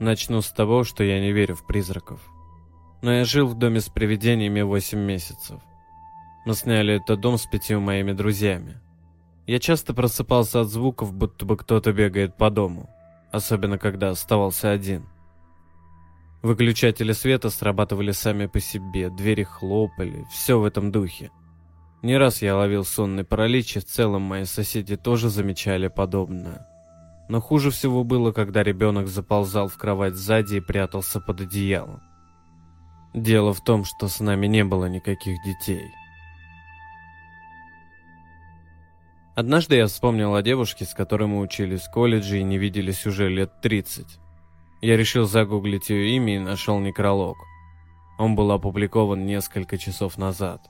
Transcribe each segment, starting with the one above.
Начну с того, что я не верю в призраков. Но я жил в доме с привидениями 8 месяцев. Мы сняли этот дом с пятью моими друзьями. Я часто просыпался от звуков, будто бы кто-то бегает по дому, особенно когда оставался один. Выключатели света срабатывали сами по себе, двери хлопали, все в этом духе. Не раз я ловил сонный паралич, и в целом мои соседи тоже замечали подобное. Но хуже всего было, когда ребенок заползал в кровать сзади и прятался под одеялом. Дело в том, что с нами не было никаких детей. Однажды я вспомнил о девушке, с которой мы учились в колледже и не виделись уже лет 30. Я решил загуглить ее имя и нашел некролог. Он был опубликован несколько часов назад.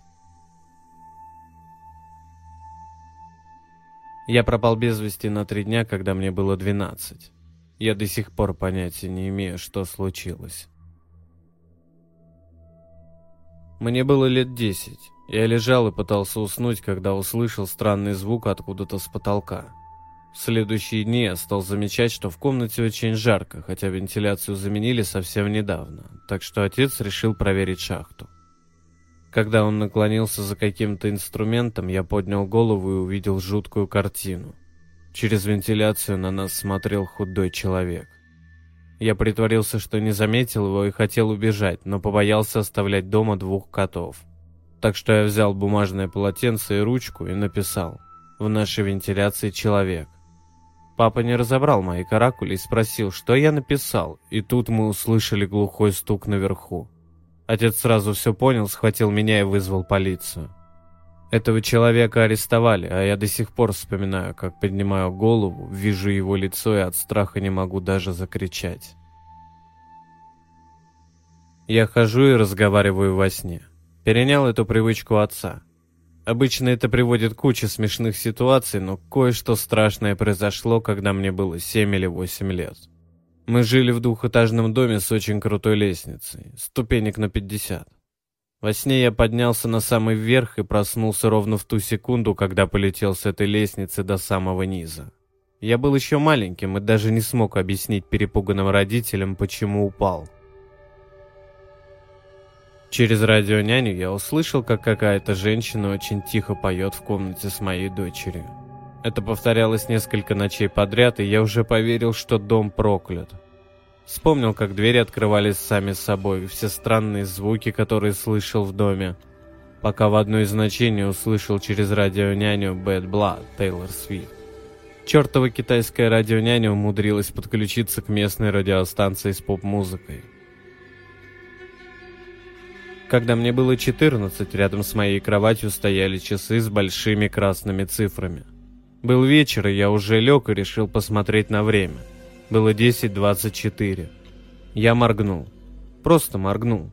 Я пропал без вести на три дня, когда мне было 12. Я до сих пор понятия не имею, что случилось. Мне было лет 10. Я лежал и пытался уснуть, когда услышал странный звук откуда-то с потолка. В следующие дни я стал замечать, что в комнате очень жарко, хотя вентиляцию заменили совсем недавно, так что отец решил проверить шахту. Когда он наклонился за каким-то инструментом, я поднял голову и увидел жуткую картину. Через вентиляцию на нас смотрел худой человек. Я притворился, что не заметил его и хотел убежать, но побоялся оставлять дома двух котов. Так что я взял бумажное полотенце и ручку и написал «В нашей вентиляции человек». Папа не разобрал мои каракули и спросил, что я написал, и тут мы услышали глухой стук наверху. Отец сразу все понял, схватил меня и вызвал полицию. Этого человека арестовали, а я до сих пор вспоминаю, как поднимаю голову, вижу его лицо и от страха не могу даже закричать. Я хожу и разговариваю во сне. Перенял эту привычку отца. Обычно это приводит к куче смешных ситуаций, но кое-что страшное произошло, когда мне было 7 или 8 лет. Мы жили в двухэтажном доме с очень крутой лестницей, ступенек на 50. Во сне я поднялся на самый верх и проснулся ровно в ту секунду, когда полетел с этой лестницы до самого низа. Я был еще маленьким и даже не смог объяснить перепуганным родителям, почему упал. Через радионяню я услышал, как какая-то женщина очень тихо поет в комнате с моей дочерью. Это повторялось несколько ночей подряд, и я уже поверил, что дом проклят. Вспомнил, как двери открывались сами собой, все странные звуки, которые слышал в доме. Пока в одно из значений услышал через радионяню «Bad Blood» Тейлор Свифт. Чертова китайская радионяня умудрилась подключиться к местной радиостанции с поп-музыкой. Когда мне было 14, рядом с моей кроватью стояли часы с большими красными цифрами. Был вечер, и я уже лег и решил посмотреть на время. Было 10.24. Я моргнул. Просто моргнул.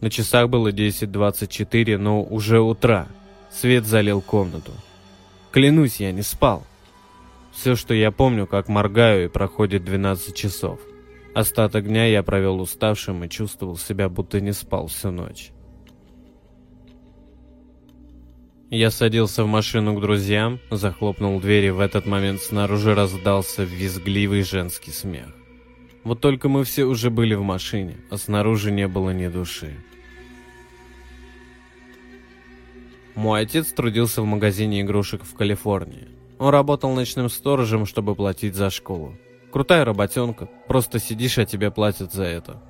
На часах было 10.24, но уже утра. Свет залил комнату. Клянусь, я не спал. Все, что я помню, как моргаю и проходит 12 часов. Остаток дня я провел уставшим и чувствовал себя, будто не спал всю ночь. Я садился в машину к друзьям, захлопнул дверь, и в этот момент снаружи раздался визгливый женский смех. Вот только мы все уже были в машине, а снаружи не было ни души. Мой отец трудился в магазине игрушек в Калифорнии. Он работал ночным сторожем, чтобы платить за школу. Крутая работенка, просто сидишь, а тебе платят за это.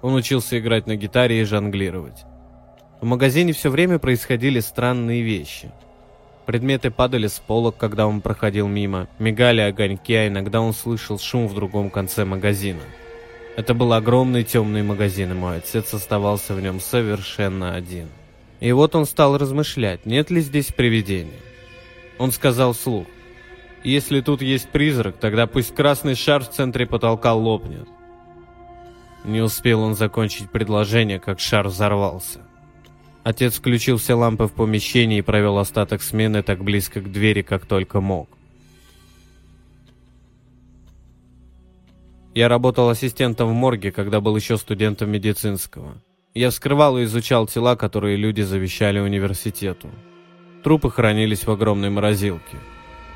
Он учился играть на гитаре и жонглировать. В магазине все время происходили странные вещи. Предметы падали с полок, когда он проходил мимо, мигали огоньки, а иногда он слышал шум в другом конце магазина. Это был огромный темный магазин, и мой отец оставался в нем совершенно один. И вот он стал размышлять, нет ли здесь привидения. Он сказал вслух, «Если тут есть призрак, тогда пусть красный шар в центре потолка лопнет». Не успел он закончить предложение, как шар взорвался. Отец включил все лампы в помещении и провел остаток смены так близко к двери, как только мог. Я работал ассистентом в морге, когда был еще студентом медицинского. Я вскрывал и изучал тела, которые люди завещали университету. Трупы хранились в огромной морозилке.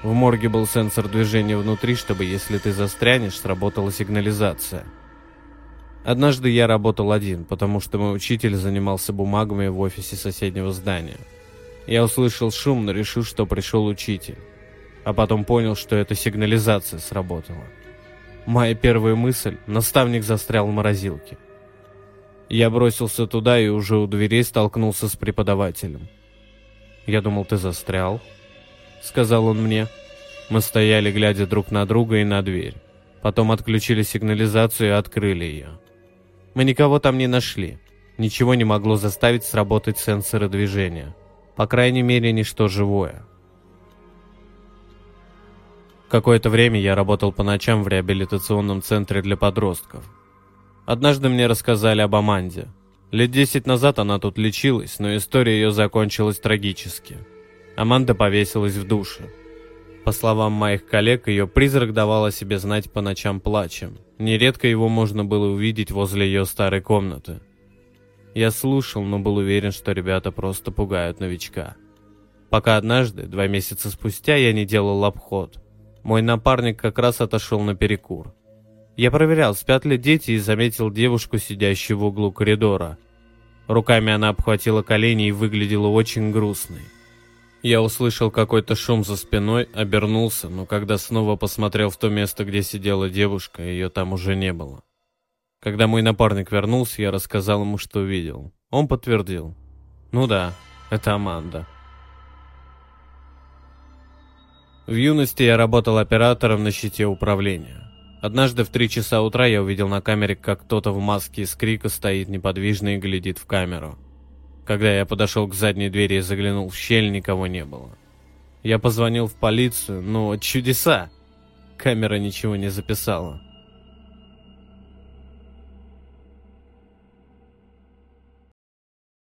В морге был сенсор движения внутри, чтобы если ты застрянешь, сработала сигнализация. Однажды я работал один, потому что мой учитель занимался бумагами в офисе соседнего здания. Я услышал шум, но решил, что пришел учитель. А потом понял, что эта сигнализация сработала. Моя первая мысль – наставник застрял в морозилке. Я бросился туда и уже у дверей столкнулся с преподавателем. «Я думал, ты застрял», — сказал он мне. Мы стояли, глядя друг на друга и на дверь. Потом отключили сигнализацию и открыли ее. Мы никого там не нашли. Ничего не могло заставить сработать сенсоры движения. По крайней мере, ничто живое. Какое-то время я работал по ночам в реабилитационном центре для подростков. Однажды мне рассказали об Аманде. Лет десять назад она тут лечилась, но история ее закончилась трагически. Аманда повесилась в душе. По словам моих коллег, ее призрак давал о себе знать по ночам плачем. Нередко его можно было увидеть возле ее старой комнаты. Я слушал, но был уверен, что ребята просто пугают новичка. Пока однажды, два месяца спустя, я не делал обход. Мой напарник как раз отошел на перекур. Я проверял, спят ли дети, и заметил девушку, сидящую в углу коридора. Руками она обхватила колени и выглядела очень грустной. Я услышал какой-то шум за спиной, обернулся, но когда снова посмотрел в то место, где сидела девушка, ее там уже не было. Когда мой напарник вернулся, я рассказал ему, что видел. Он подтвердил. Ну да, это Аманда. В юности я работал оператором на щите управления. Однажды в три часа утра я увидел на камере, как кто-то в маске из крика стоит неподвижно и глядит в камеру. Когда я подошел к задней двери и заглянул в щель, никого не было. Я позвонил в полицию, но чудеса! Камера ничего не записала.